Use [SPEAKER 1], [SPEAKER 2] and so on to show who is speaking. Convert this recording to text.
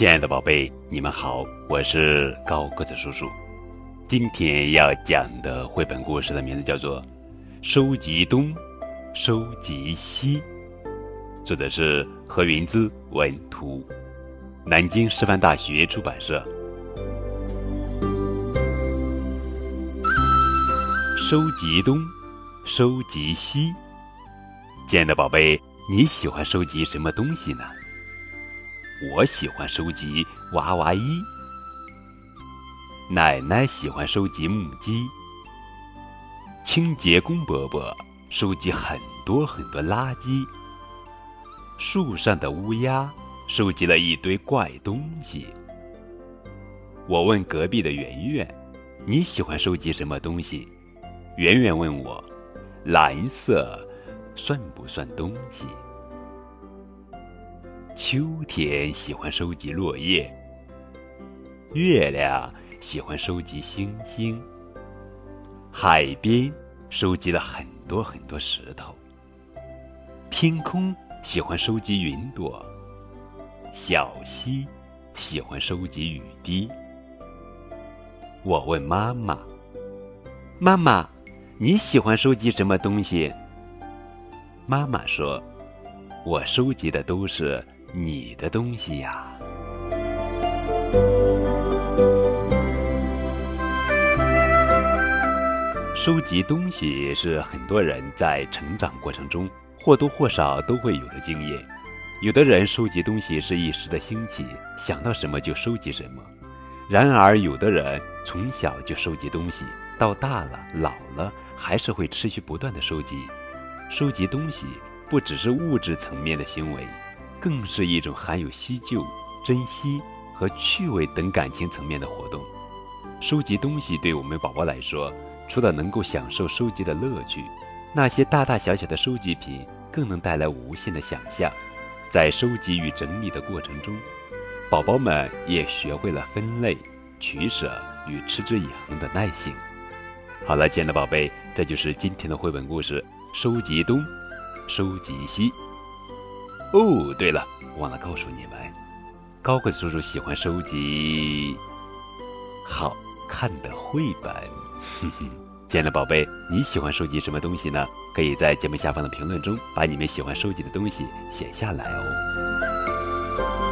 [SPEAKER 1] 亲爱的宝贝，你们好，我是高个子叔叔。今天要讲的绘本故事的名字叫做《收集东，收集西》，作者是何云姿文图，南京师范大学出版社。收集东，收集西。亲爱的宝贝，你喜欢收集什么东西呢？我喜欢收集娃娃衣，奶奶喜欢收集木屐，清洁工伯伯收集很多很多垃圾，树上的乌鸦收集了一堆怪东西。我问隔壁的圆圆：“你喜欢收集什么东西？”圆圆问我：“蓝色算不算东西？”秋天喜欢收集落叶，月亮喜欢收集星星，海边收集了很多很多石头，天空喜欢收集云朵，小溪喜欢收集雨滴。我问妈妈：“妈妈，你喜欢收集什么东西？”妈妈说：“我收集的都是。”你的东西呀，收集东西是很多人在成长过程中或多或少都会有的经验。有的人收集东西是一时的兴起，想到什么就收集什么；然而，有的人从小就收集东西，到大了、老了还是会持续不断的收集。收集东西不只是物质层面的行为。更是一种含有惜旧、珍惜和趣味等感情层面的活动。收集东西对我们宝宝来说，除了能够享受收集的乐趣，那些大大小小的收集品更能带来无限的想象。在收集与整理的过程中，宝宝们也学会了分类、取舍与持之以恒的耐性。好了，亲爱的宝贝，这就是今天的绘本故事：收集东，收集西。哦，对了，忘了告诉你们，高贵叔叔喜欢收集好看的绘本。哼哼，亲爱的宝贝，你喜欢收集什么东西呢？可以在节目下方的评论中把你们喜欢收集的东西写下来哦。